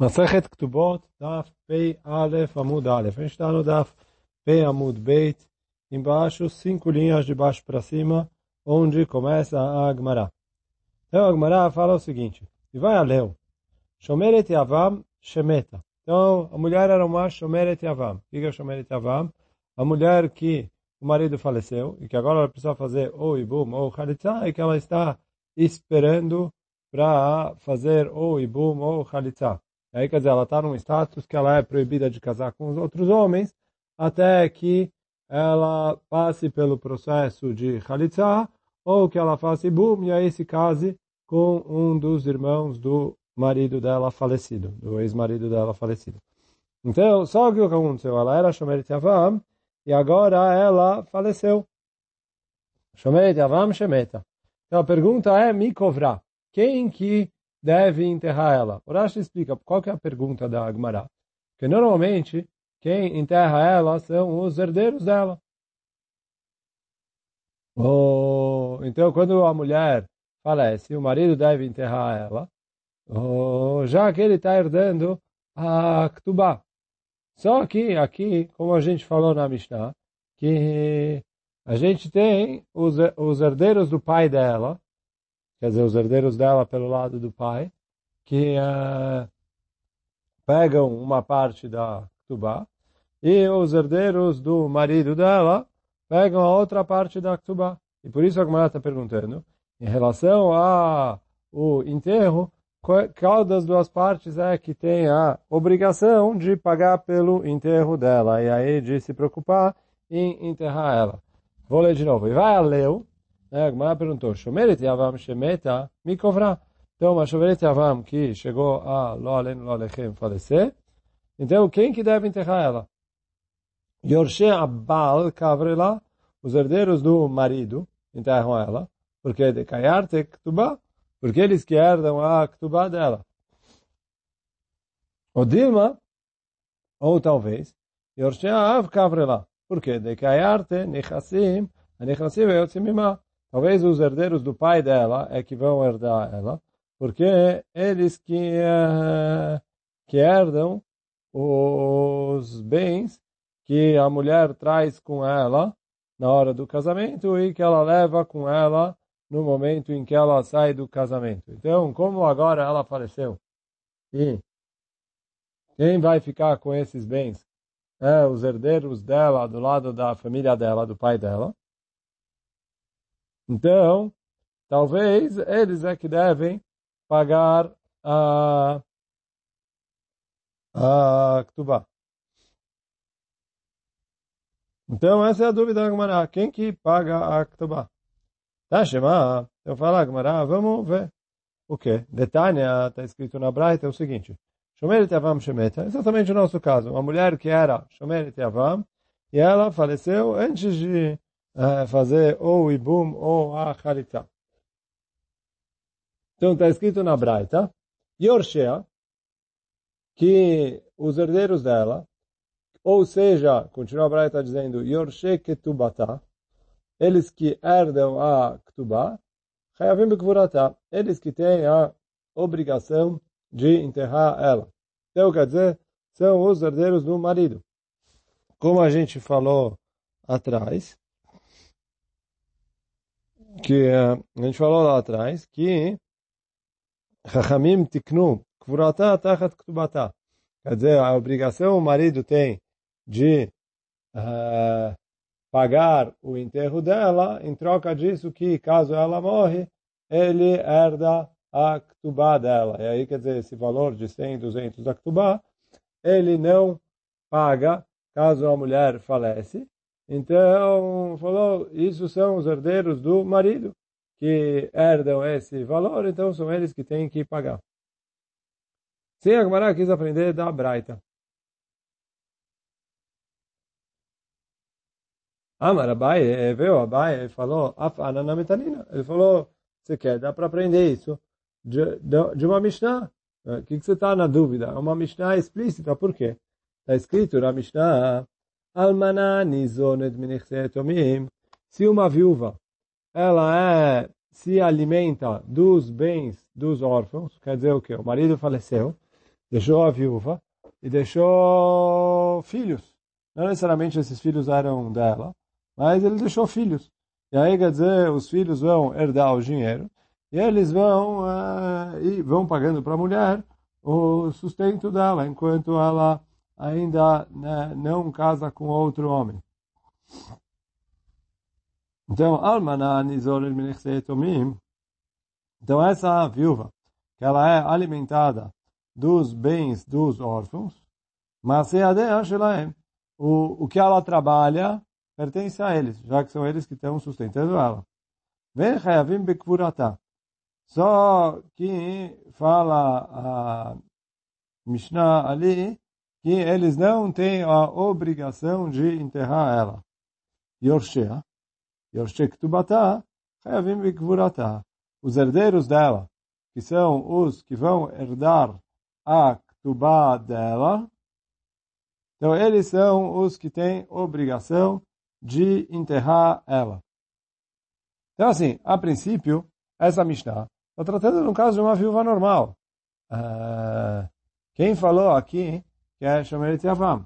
Masachet Ktubot, Daf Pei Aleph Amud Aleph. A gente está no Daf Pei Amud Beit, embaixo, cinco linhas de baixo para cima, onde começa a Agmará. Então a Agmará fala o seguinte, e vai a Leu, Shomeret Yavam Shemeta. Então a mulher era uma Shomeret Yavam. O que é Shomeret Yavam? A mulher que o marido faleceu e que agora ela precisa fazer ou Ibum ou Khalitza e que ela está esperando para fazer ou Ibum ou Khalitza. Aí, quer dizer, ela está num status que ela é proibida de casar com os outros homens, até que ela passe pelo processo de Khalitsa, ou que ela faça Ibum, e aí se case com um dos irmãos do marido dela falecido, do ex-marido dela falecido. Então, só o que aconteceu? Ela era Shomeret Yavam, e agora ela faleceu. Shomeret Yavam Shemeta. Então a pergunta é, me cobrar. Quem que deve enterrar ela. O Rashi explica qual que é a pergunta da Agmará. Que normalmente quem enterra ela são os herdeiros dela. Oh, então quando a mulher falece, o marido deve enterrar ela, oh, já que ele está herdando a Ktubá. Só que aqui, como a gente falou na Mishnah, que a gente tem os, os herdeiros do pai dela, quer dizer, os herdeiros dela pelo lado do pai, que uh, pegam uma parte da Ktubá, e os herdeiros do marido dela pegam a outra parte da Ktubá. E por isso a Gemara está perguntando, em relação ao enterro, qual das duas partes é que tem a obrigação de pagar pelo enterro dela, e aí de se preocupar em enterrar ela. Vou ler de novo. E vai a Leu, né, a Gemara perguntou, Shomeret Yavam Shemeta Mikovra. Então, uma Shomeret Yavam que chegou a Lo Alen Lo Alechem falecer, então quem que deve enterrar ela? Yorshe Abal Kavrela, os herdeiros do marido enterram ela, porque de Kayarte Ktubá, porque eles que herdam a Ktubá dela. O Dilma, ou talvez, Yorshe Av Kavrela, porque de Kayarte Nechassim, Nechassim Yotzim Mimah, Talvez os herdeiros do pai dela é que vão herdar ela, porque eles que, uh, que herdam os bens que a mulher traz com ela na hora do casamento e que ela leva com ela no momento em que ela sai do casamento. Então, como agora ela faleceu e quem vai ficar com esses bens? É os herdeiros dela, do lado da família dela, do pai dela. Então, talvez eles é que devem pagar a, a Ktubá. Então, essa é a dúvida da. Quem que paga a Ktubá? Tá, Shema? Eu falo a Gemara, vamos ver. O que? Detânia, está escrito na Braita, é o seguinte. Shomeret Yavam Shemeta, exatamente o nosso caso. Uma mulher que era Shomeret Yavam, e ela faleceu antes de fazer ou o Ibum ou a Haritá. Então está escrito na Braita, Yorshea, que os herdeiros dela, ou seja, continua a Braita dizendo, Yorshe Ketubata, eles que herdam a Ketubá, Chayavim Bekvurata, eles que têm a obrigação de enterrar ela. Então, quer dizer, são os herdeiros do marido. Como a gente falou atrás, que a gente falou lá atrás que Chachamim tiknu kvurata tachat ktubata. Quer dizer, a obrigação o marido tem de uh, pagar o enterro dela, em troca disso que, caso ela morre, ele herda a ktubá dela. E aí, quer dizer, esse valor de 100, 200 da ktubá, ele não paga caso a mulher falece, então, falou, isso são os herdeiros do marido que herdam esse valor, então são eles que têm que pagar. Sim, a Gemara quis aprender da Braita. Amar Abaye, veio Abaye e falou, Afana na metanina. Ele falou, você quer, dá para aprender isso de, de, de uma Mishnah. O que, que você está na dúvida? É uma Mishnah explícita, por quê? Está escrito na Mishnah Almaná nizonet minechsetomim. Se uma viúva, ela é, se alimenta dos bens dos órfãos, quer dizer o quê? O marido faleceu, deixou a viúva e deixou filhos. Não necessariamente esses filhos eram dela, mas ele deixou filhos. E aí, quer dizer, os filhos vão herdar o dinheiro e eles vão, uh, e vão pagando para a mulher o sustento dela, enquanto ela ainda né, não casa com outro homem. Então, Almaná Nizor Tomim, então essa viúva, que ela é alimentada dos bens dos órfãos, mas o, o que ela trabalha pertence a eles, já que são eles que estão sustentando ela. Vem Hayavim Bekvurata. Só que fala a Mishnah ali que eles não têm a obrigação de enterrar ela. Yorshea, Yorshea Ktubata, Hayavim Bekvurata. Os herdeiros dela, que são os que vão herdar a Ktubá dela, então eles são os que têm obrigação de enterrar ela. Então assim, a princípio, essa Mishnah está tratando no caso de uma viúva normal. Uh, quem falou aqui que é Shomeret Yavam.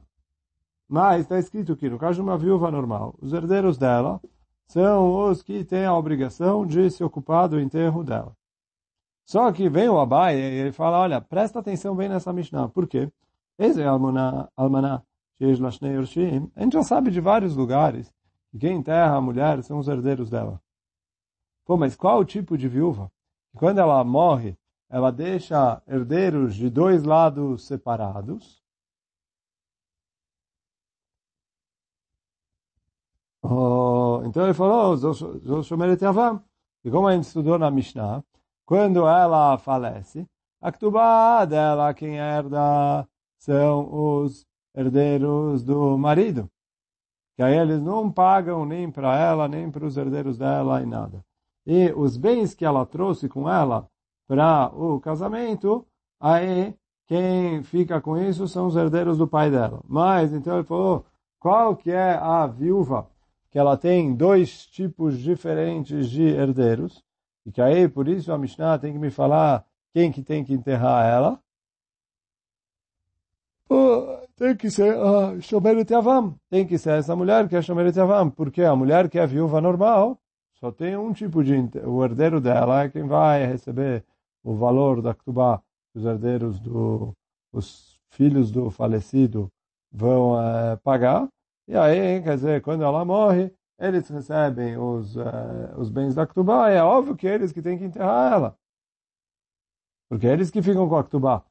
Mas está escrito que no caso de uma viúva normal, os herdeiros dela são os que têm a obrigação de se ocupar do enterro dela. Só que vem o Abai e ele fala, olha, presta atenção bem nessa Mishnah. Por quê? Esse é Almaná, a gente já sabe de vários lugares que quem enterra a mulher são os herdeiros dela. Pô, mas qual o tipo de viúva? Quando ela morre, ela deixa herdeiros de dois lados separados. Oh, então ele falou, e como a gente estudou na Mishnah, quando ela falece, a Ktubá dela, quem herda, são os herdeiros do marido. Que aí eles não pagam nem para ela, nem para os herdeiros dela e nada. E os bens que ela trouxe com ela para o casamento, aí quem fica com isso são os herdeiros do pai dela. Mas, então ele falou, qual que é a viúva que ela tem dois tipos diferentes de herdeiros? E que aí, por isso, a Mishnah tem que me falar quem que tem que enterrar ela. tem que ser a Shomeret Yavam. Tem que ser essa mulher que é Shomeret Yavam. Porque a mulher que é viúva normal, só tem um tipo de... O herdeiro dela é quem vai receber o valor da Ktubá. Os herdeiros do... Os filhos do falecido vão é, pagar. E aí, quer dizer, quando ela morre, eles recebem os, uh, os bens da Ktubá, é óbvio que eles que têm que enterrar ela. Porque é eles que ficam com a Ktubá.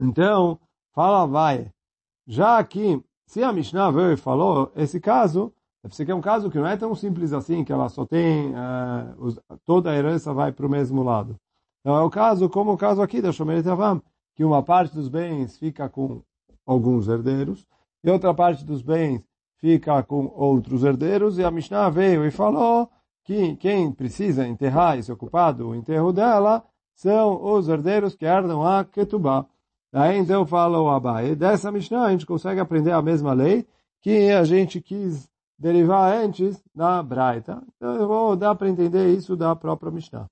Então, fala vai. Já que, se a Mishnah veio e falou, esse caso, deve é um caso que não é tão simples assim, que ela só tem, uh, os, toda a herança vai para o mesmo lado. Então, é o caso, como o caso aqui da Shomeret Avam, que uma parte dos bens fica com alguns herdeiros, e outra parte dos bens fica com outros herdeiros, e a Mishnah veio e falou que quem precisa enterrar e se ocupar do enterro dela são os herdeiros que herdam a Ketubah. Aí então fala o Abai, dessa Mishnah a gente consegue aprender a mesma lei que a gente quis derivar antes da Braita. Então eu vou dar para entender isso da própria Mishnah.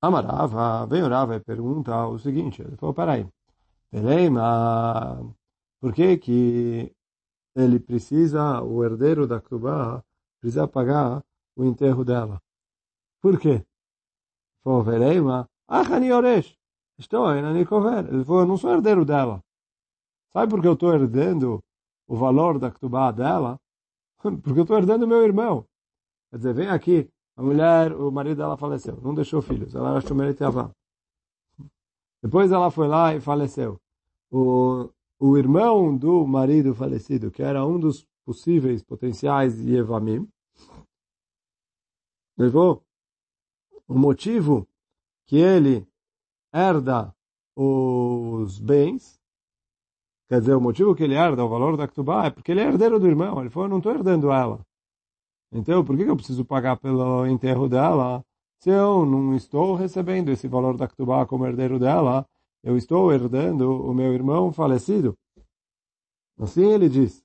Amarava, vem o Rava e pergunta o seguinte, ele falou, peraí, Eleima, por que que ele precisa, o herdeiro da Kubá, precisa pagar o enterro dela? Por quê? Falou, Eleima, Achani Oresh, estou aí na Nikover. Ele falou, eu não sou herdeiro dela. Sabe por que eu estou herdando o valor da Ktubá dela? Porque eu estou herdando meu irmão. Quer dizer, vem aqui, a mulher, o marido dela faleceu, não deixou filhos, ela era Shumeret Yavam. Depois ela foi lá e faleceu. O, o irmão do marido falecido, que era um dos possíveis potenciais Yevamim, levou o motivo que ele herda os bens, quer dizer, o motivo que ele herda o valor da Ktubá é porque ele é herdeiro do irmão. Ele falou, eu não estou herdando ela. Então, por que eu preciso pagar pelo enterro dela se eu não estou recebendo esse valor da Ktubá como herdeiro dela? Eu estou herdando o meu irmão falecido. Assim ele diz.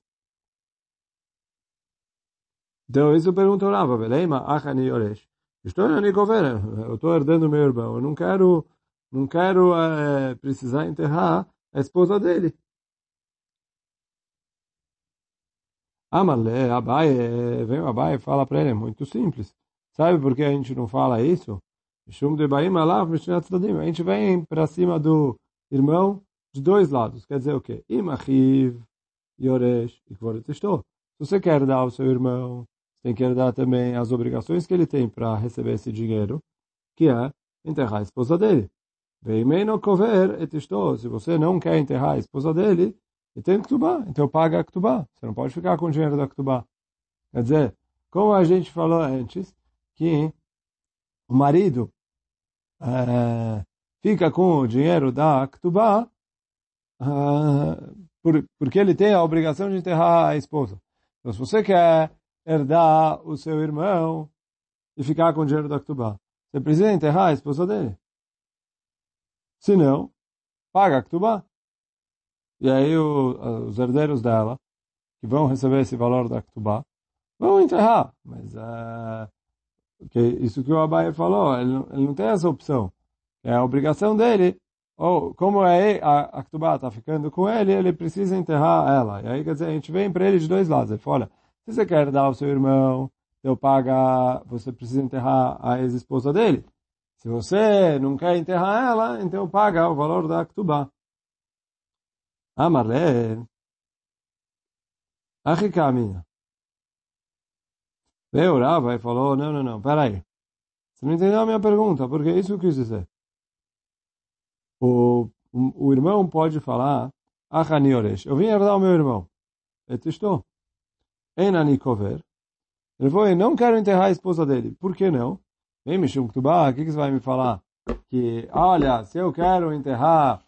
Então, isso perguntou Rava, Beleima, Achani Yoresh. Estou eu estou herdando meu irmão, eu não quero, não quero é, precisar enterrar a esposa dele. Amalé, Abai, vem o Abai e fala para ele, é muito simples. Sabe por que a gente não fala isso? A gente vem para cima do irmão de dois lados. Quer dizer o quê? Imachiv, Yoresh e Kvoretestou. Se você quer dar ao seu irmão, tem que herdar também as obrigações que ele tem para receber esse dinheiro, que é enterrar a esposa dele. Se você não quer enterrar a esposa dele, ele tem ktubá, então paga a ktubá. Você não pode ficar com o dinheiro da ktubá. Quer dizer, como a gente falou antes, que o marido é, fica com o dinheiro da ktubá é, por, porque ele tem a obrigação de enterrar a esposa. Então, se você quer herdar o seu irmão e ficar com o dinheiro da Ktubá. Você precisa enterrar a esposa dele. Se não, paga a Ktubá. E aí o, os herdeiros dela, que vão receber esse valor da Ktubá, vão enterrar. Mas uh, que isso que o Abai falou, ele não, ele não tem essa opção. É a obrigação dele ou como é a, a está ficando com ele, ele precisa enterrar ela. E aí, quer dizer, a gente vem para ele de dois lados. Ele fala, olha, se você quer dar ao seu irmão, eu paga, você precisa enterrar a ex-esposa dele. Se você não quer enterrar ela, então paga o valor da Ktubá. Amarle. Achikamina. Veio Rava e falou, não, não, não, peraí. Você não entendeu a minha pergunta, porque é isso que eu quis dizer. O, o, o irmão pode falar, Achani Oresh, eu vim herdar o meu irmão. Eu estou. Enani Kover. Ele falou, não quero enterrar a esposa dele. Por que não? Vem, Mishum Ktubá, o que, você vai me falar? Que, olha, se eu quero enterrar,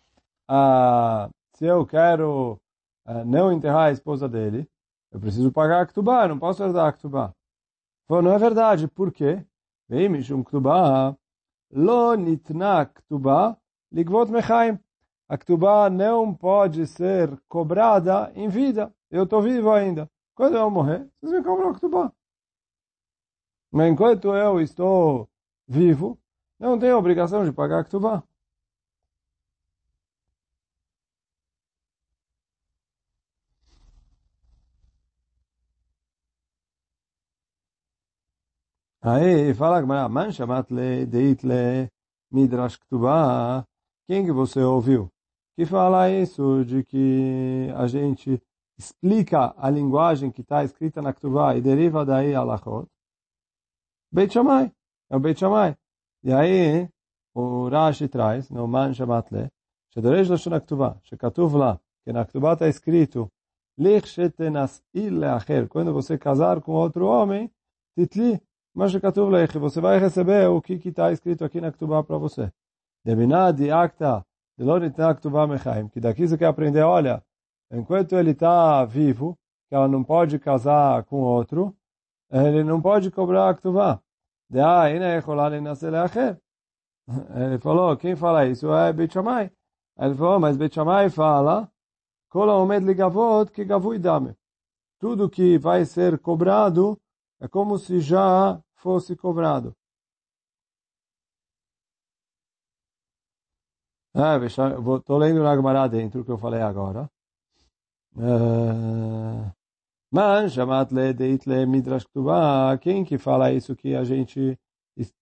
uh, se eu quero uh, não enterrar a esposa dele, eu preciso pagar a Ktubá, não posso herdar a Ktubá. Falou, não é verdade. Por quê? Ktubá, Lo nitna ligvot mechaim. A Ktubá não pode ser cobrada em vida. Eu estou vivo ainda. Quando eu morrer, vocês me cobram a Ktubá. Mas enquanto eu estou vivo, não tenho obrigação de pagar a Ktubá. Aí fala que man shamat le deit le midrash ktubah. Quem que você ouviu? Que fala isso de que a gente explica a linguagem que está escrita na Ktubá e deriva daí a Lachot, Beit Shammai, é o Beit Shammai. E aí, o Rashi traz, no Man Shamat Le, שדורש לשון הכתובה, שכתוב לה, que na Ktubá está escrito, Lich shetenas'il le'acher, quando você casar com outro homem, titli, mas o Leich, você vai receber o que está escrito aqui na Ketubá para você. Debinadi acta delonitna Ketubá mechaim. Que daqui você quer aprender, olha, enquanto ele está vivo, que ela não pode casar com outro, ele não pode cobrar a Ketubá. Ele falou, quem fala isso é Bechamai. Ele falou, mas Bechamai fala, Kola omed ligavot que gavui dame. Tudo que vai ser cobrado, é como se já fosse cobrado. Estou lendo na Gemara dentro o que eu falei agora. Man, chamat le deit le midrash. Quem que fala isso que a gente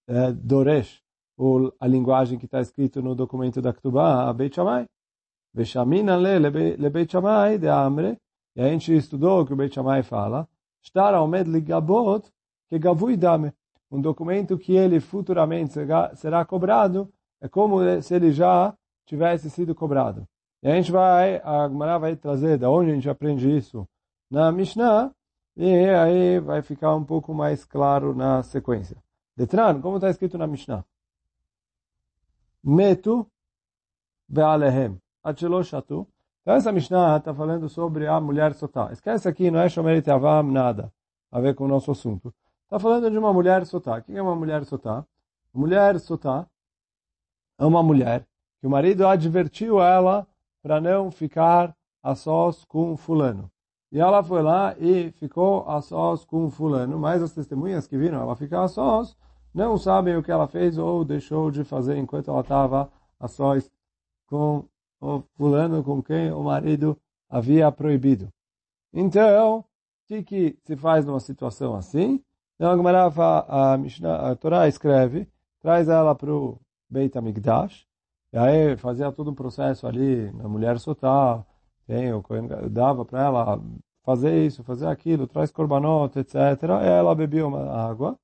é, doresh, ou a linguagem que está escrito no documento da ktubá, a Beit Shammai. Veshamina le le de Amre. E a gente estudou o que o Beit fala. Estar ao ligabot que gavui dame. Um documento que ele futuramente será cobrado é como se ele já tivesse sido cobrado. E a gente vai, a Gemara vai trazer da onde a gente aprende isso na Mishnah, e aí vai ficar um pouco mais claro na sequência. Detran, como está escrito na Mishnah? Metu ve'alehem, achelo shatu. Então essa Mishnah está falando sobre a mulher sotá. Esquece aqui, não é Shomeret Avam, nada a ver com o nosso assunto. Está falando de uma mulher sotá. Quem é uma mulher sotá? Mulher sotá é uma mulher que o marido advertiu ela para não ficar a sós com fulano. E ela foi lá e ficou a sós com fulano, mas as testemunhas que viram ela ficar a sós não sabem o que ela fez ou deixou de fazer enquanto ela estava a sós com o fulano com quem o marido havia proibido. Então, o que, se faz numa situação assim? Então a a, Mishnah, a Torá escreve, traz ela para o Beit HaMikdash, e aí fazia todo um processo ali, a mulher soltar, tem, dava para ela fazer isso, fazer aquilo, traz korbanot, etc. E ela bebia uma água.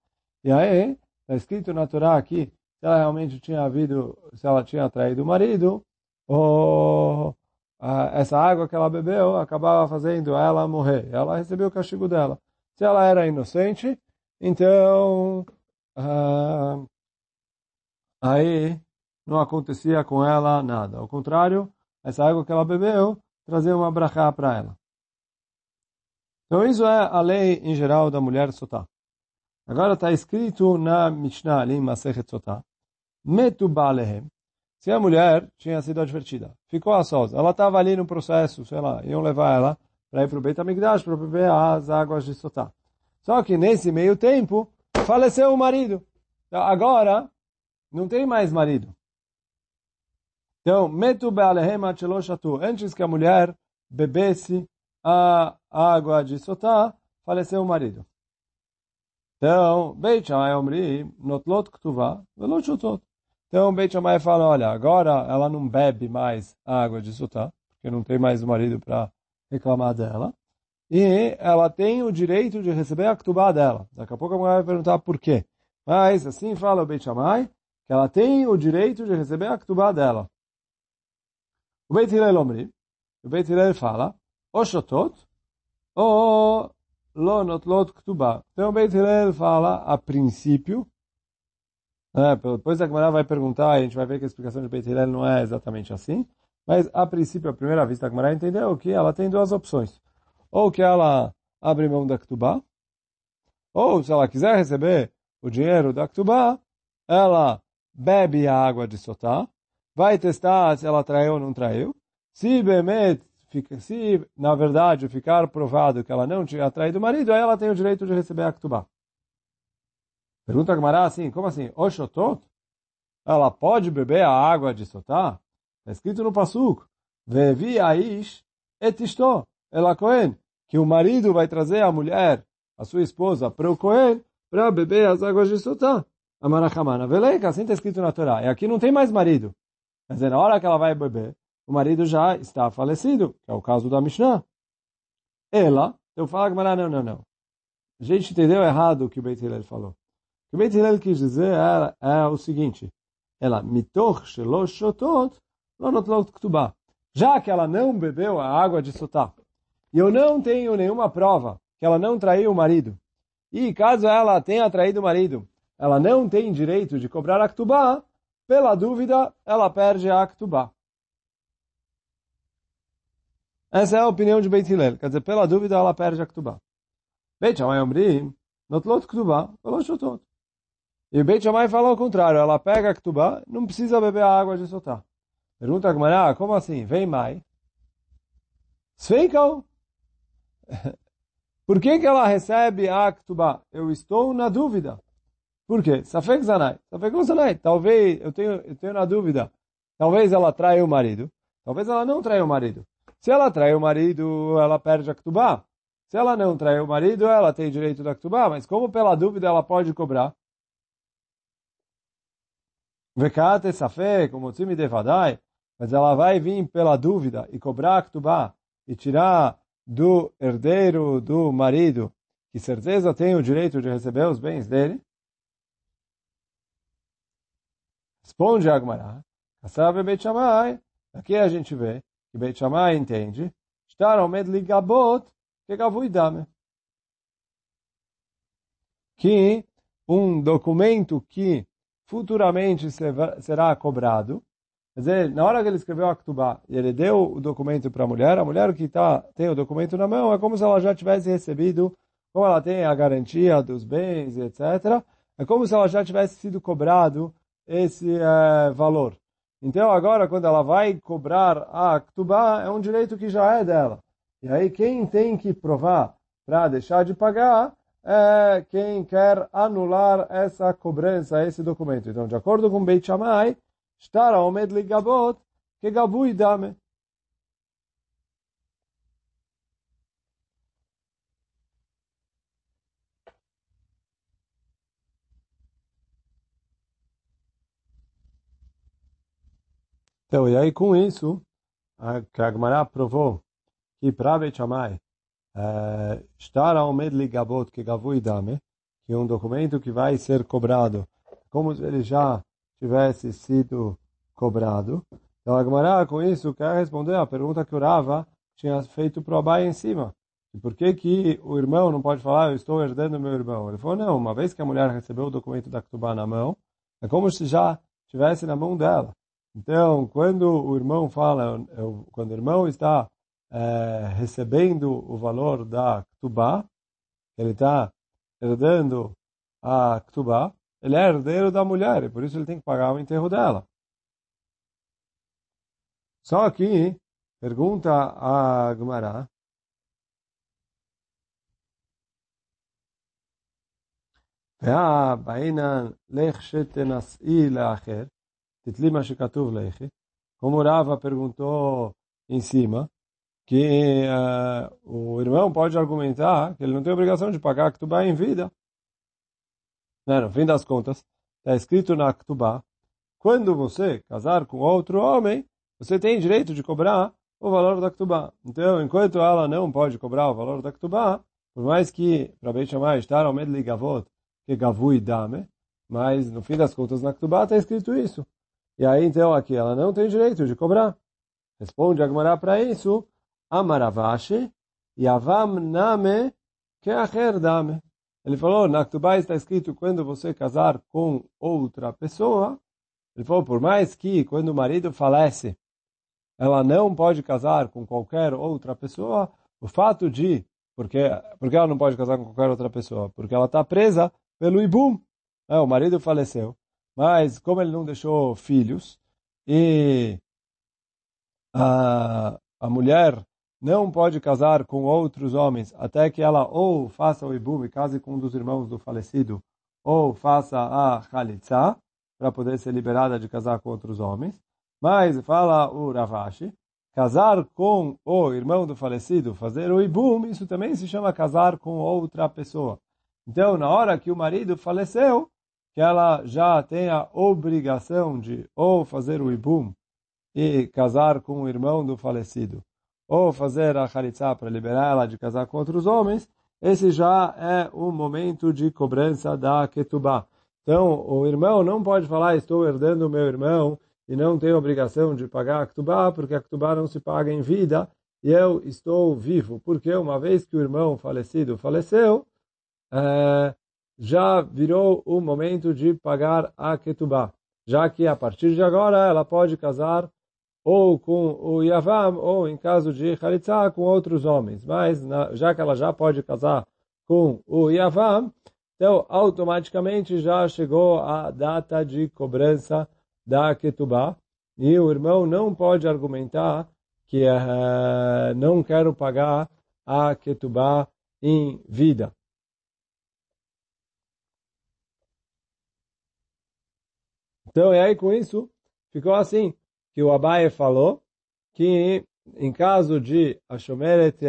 E aí, está escrito na Torá aqui, se ela realmente tinha havido, se ela tinha traído o marido, ou essa água que ela bebeu acabava fazendo ela morrer. Ela recebeu o castigo dela. Se ela era inocente, então, ah, aí não acontecia com ela nada. Ao contrário, essa água que ela bebeu trazia uma brachá para ela. Então isso é a lei em geral da mulher sotá. Agora está escrito na Mishnah, ali em Masechet Sotá, Metu Balehem, se a mulher tinha sido advertida, ficou a sós, ela estava ali no processo, sei lá, iam levar ela para ir para o Beit HaMikdash, para beber as águas de Sotá. Só que nesse meio tempo, faleceu o marido. Então, agora, não tem mais marido. Então, metu. Antes que a mulher bebesse a água de Sotá, faleceu o marido. Então, Beit Shammai Omri, notlot ktuvá, velot. Então, Beit Shammai fala, olha, agora ela não bebe mais a água de Sotá, porque não tem mais o marido para reclamar dela e ela tem o direito de receber a ktubá dela. Daqui a pouco a mulher vai perguntar por quê. Mas assim fala o Beit Shammai, que ela tem o direito de receber a ktubá dela. O Beit Hillel Omri, o Beit Hillel fala, o shotot, o lo notlot ktubá. Então o Beit Hillel fala, a princípio, é, depois a Gemara vai perguntar, a gente vai ver que a explicação de Beit Hillel não é exatamente assim, mas a princípio, à primeira vista, a Gemara entendeu que ela tem duas opções ou que ela abre mão da Ktubá, ou se ela quiser receber o dinheiro da Ktubá, ela bebe a água de Sotá, vai testar se ela traiu ou não traiu. Se Bemet, se na verdade ficar provado que ela não tinha traído o marido, aí ela tem o direito de receber a Ktubá. Pergunta a Gemara assim, como assim? Oshotot? Ela pode beber a água de Sotá? Está escrito no Pasuk. Vevi aish et ishto ela Cohen, que o marido vai trazer a mulher, a sua esposa, para o Cohen, para beber as águas de Sotá. Amarachamana. Veleika, assim está escrito na Torá. E aqui não tem mais marido. Quer dizer, na hora que ela vai beber, o marido já está falecido, que é o caso da Mishnah. Ela, eu falo, não, não, não. A gente entendeu errado o que o Beit Hillel falou. O que Beit Hillel quis dizer é, é o seguinte. Ela, mitoch shelosh shotot, lo notlot ktubah. Já que ela não bebeu a água de Sotá, e eu não tenho nenhuma prova que ela não traiu o marido. E caso ela tenha traído o marido, ela não tem direito de cobrar a Ktubá, pela dúvida, ela perde a Ktubá. Essa é a opinião de Beit Hillel. Quer dizer, pela dúvida, ela perde a Ktubá. Beit Shammai Omri, notlot Ktubá, falou E Beit Shammai fala ao contrário, ela pega a Ktubá, não precisa beber a água de Sotá. Pergunta a Gemara, como assim? Vem mai. Sveikal, Por que, que ela recebe a Ktubá? Eu estou na dúvida. Por quê? Safek Zanai. Safek Zanai. Talvez, eu tenho, eu tenho na dúvida. Talvez ela traia o marido. Talvez ela não traia o marido. Se ela trai o marido, ela perde a Ktubá. Se ela não trai o marido, ela tem direito da Ktubá. Mas como pela dúvida ela pode cobrar? Vekate Safek, como time de Vadai. Mas ela vai vir pela dúvida e cobrar Ktubá e tirar do herdeiro do marido, que certeza tem o direito de receber os bens dele? Responde Agmará, Kassav Beit Shammai, aqui a gente vê que Beit Shammai entende, estar ao medo ligabot, que gavui dame. Que um documento que futuramente será cobrado, Quer dizer, na hora que ele escreveu a Ktubá e ele deu o documento para a mulher, a mulher que tá, tem o documento na mão é como se ela já tivesse recebido, como ela tem a garantia dos bens, etc. É como se ela já tivesse sido cobrado esse é, valor. Então agora, quando ela vai cobrar a Ktubá, é um direito que já é dela. E aí quem tem que provar para deixar de pagar é quem quer anular essa cobrança, esse documento. Então, de acordo com Beit Shammai, estar Omed Ligabot, que Gabui Dame. Então, e aí com isso, a, que provou que para Beit Shammai, estar ao medli gabot que gavui dame, que é um documento que vai ser cobrado, como se ele já tivesse sido cobrado. Então a Gemara com isso quer responder a pergunta que o Rava tinha feito para o Abai em cima. Por que que o irmão não pode falar, eu estou herdando meu irmão? Ele falou, não, uma vez que a mulher recebeu o documento da Ketubá na mão, é como se já tivesse na mão dela. Então, quando o irmão fala, quando o irmão está é, recebendo o valor da Ktubá, ele está herdando a Ktubá, ele é herdeiro da mulher, e por isso ele tem que pagar o enterro dela. Só que, pergunta a Gemara, והבעינן לך שתנשאי לאחר, תתלי מה שכתוב לכי. Como Rava perguntou em cima, que uh, o irmão pode argumentar que ele não tem obrigação de pagar a Ktubá em vida. Não, no fim das contas, está escrito na Ktubá, quando você casar com outro homem, você tem direito de cobrar o valor da Ktubá. Então, enquanto ela não pode cobrar o valor da Ktubá, por mais que, para bem chamar, estar ao meio de Gavot, que Gavui Dame, mas no fim das contas na Ktubá está escrito isso. E aí, então, aqui ela não tem direito de cobrar. Responde Agmará para isso, Amaravashi, Yavam Name Keacher Dame. Ele falou, na Ktubá está escrito quando você casar com outra pessoa. Ele falou, por mais que quando o marido falece, ela não pode casar com qualquer outra pessoa, o fato de, porque, porque ela não pode casar com qualquer outra pessoa? Porque ela está presa pelo Ibum. É, o marido faleceu, mas como ele não deixou filhos, e a, a mulher não pode casar com outros homens até que ela ou faça o ibum e case com um dos irmãos do falecido, ou faça a chalitza, para poder ser liberada de casar com outros homens. Mas, fala o Ravashi, casar com o irmão do falecido, fazer o ibum, isso também se chama casar com outra pessoa. Então, na hora que o marido faleceu, que ela já tem a obrigação de ou fazer o ibum e casar com o irmão do falecido, ou fazer a Haritza para liberar ela de casar com outros homens, esse já é o momento de cobrança da Ketubá. Então, o irmão não pode falar, estou herdando o meu irmão e não tenho obrigação de pagar a Ketubá, porque a Ketubá não se paga em vida e eu estou vivo. Porque uma vez que o irmão falecido faleceu, é, já virou o momento de pagar a Ketubá. Já que a partir de agora ela pode casar ou com o Yavam, ou em caso de Haritza, com outros homens. Mas, na, já que ela já pode casar com o Yavam, então automaticamente já chegou a data de cobrança da Ketubá, e o irmão não pode argumentar que uh, não quero pagar a Ketubá em vida. Então, e aí com isso, ficou assim que o Abaye falou que em caso de Ashomeret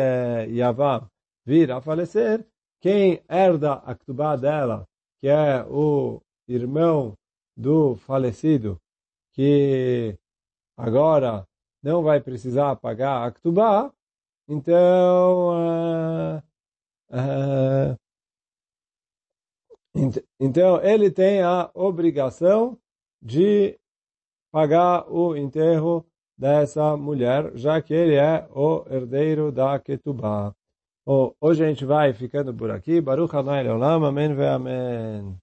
Yavam vir a falecer, quem herda a Ktubá dela, que é o irmão do falecido, que agora não vai precisar pagar a Ktubá, então, uh, uh, então ele tem a obrigação de pagar o enterro dessa mulher, já que ele é o herdeiro da Ketubá. Hoje a gente vai ficando por aqui. Baruch Leolam. Amém Amém.